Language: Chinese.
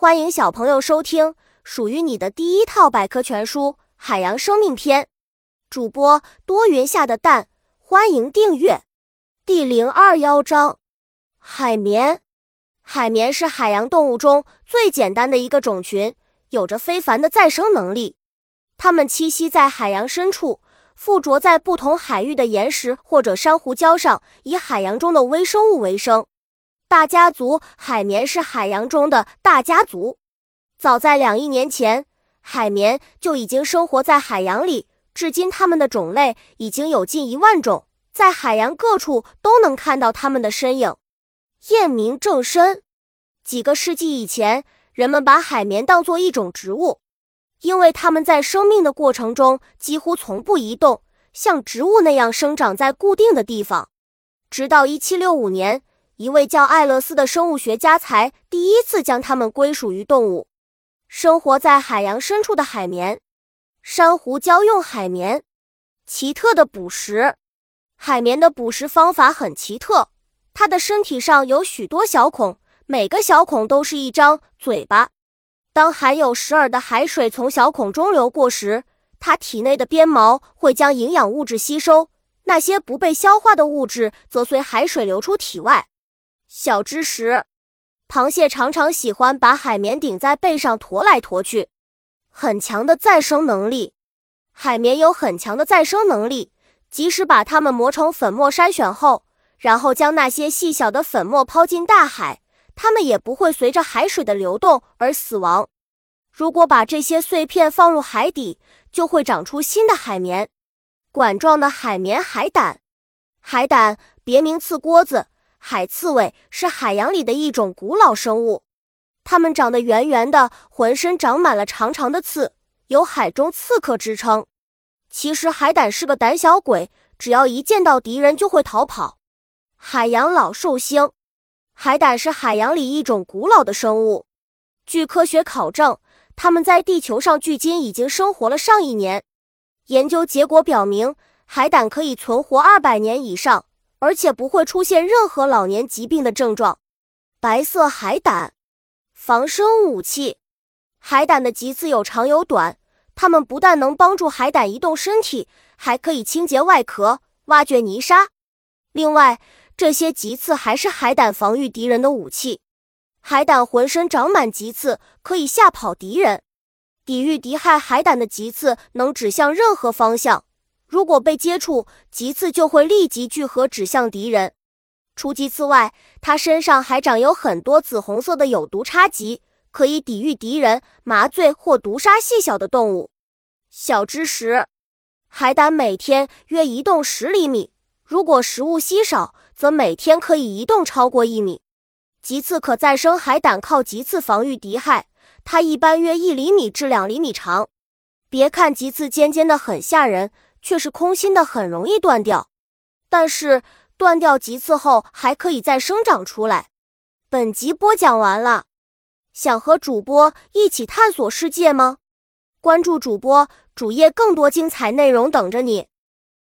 欢迎小朋友收听属于你的第一套百科全书《海洋生命篇》。主播多云下的蛋，欢迎订阅。第零二幺章：海绵。海绵是海洋动物中最简单的一个种群，有着非凡的再生能力。它们栖息在海洋深处，附着在不同海域的岩石或者珊瑚礁上，以海洋中的微生物为生。大家族海绵是海洋中的大家族。早在两亿年前，海绵就已经生活在海洋里。至今，它们的种类已经有近一万种，在海洋各处都能看到它们的身影。验明正身。几个世纪以前，人们把海绵当作一种植物，因为它们在生命的过程中几乎从不移动，像植物那样生长在固定的地方。直到一七六五年。一位叫艾勒斯的生物学家才第一次将它们归属于动物。生活在海洋深处的海绵，珊瑚礁用海绵。奇特的捕食，海绵的捕食方法很奇特。它的身体上有许多小孔，每个小孔都是一张嘴巴。当含有食饵的海水从小孔中流过时，它体内的鞭毛会将营养物质吸收，那些不被消化的物质则随海水流出体外。小知识：螃蟹常常喜欢把海绵顶在背上驮来驮去。很强的再生能力，海绵有很强的再生能力。即使把它们磨成粉末筛选后，然后将那些细小的粉末抛进大海，它们也不会随着海水的流动而死亡。如果把这些碎片放入海底，就会长出新的海绵。管状的海绵海胆，海胆别名刺锅子。海刺猬是海洋里的一种古老生物，它们长得圆圆的，浑身长满了长长的刺，有“海中刺客”之称。其实海胆是个胆小鬼，只要一见到敌人就会逃跑。海洋老寿星，海胆是海洋里一种古老的生物。据科学考证，它们在地球上距今已经生活了上亿年。研究结果表明，海胆可以存活二百年以上。而且不会出现任何老年疾病的症状。白色海胆，防身武器。海胆的棘刺有长有短，它们不但能帮助海胆移动身体，还可以清洁外壳、挖掘泥沙。另外，这些棘刺还是海胆防御敌人的武器。海胆浑身长满棘刺，可以吓跑敌人。抵御敌害，海胆的棘刺能指向任何方向。如果被接触，棘刺就会立即聚合指向敌人。除棘刺外，它身上还长有很多紫红色的有毒插棘，可以抵御敌人麻醉或毒杀细小的动物。小知识：海胆每天约移动十厘米，如果食物稀少，则每天可以移动超过一米。棘刺可再生，海胆靠棘刺防御敌害，它一般约一厘米至两厘米长。别看棘刺尖尖的很吓人。却是空心的，很容易断掉。但是断掉几次后还可以再生长出来。本集播讲完了，想和主播一起探索世界吗？关注主播主页，更多精彩内容等着你。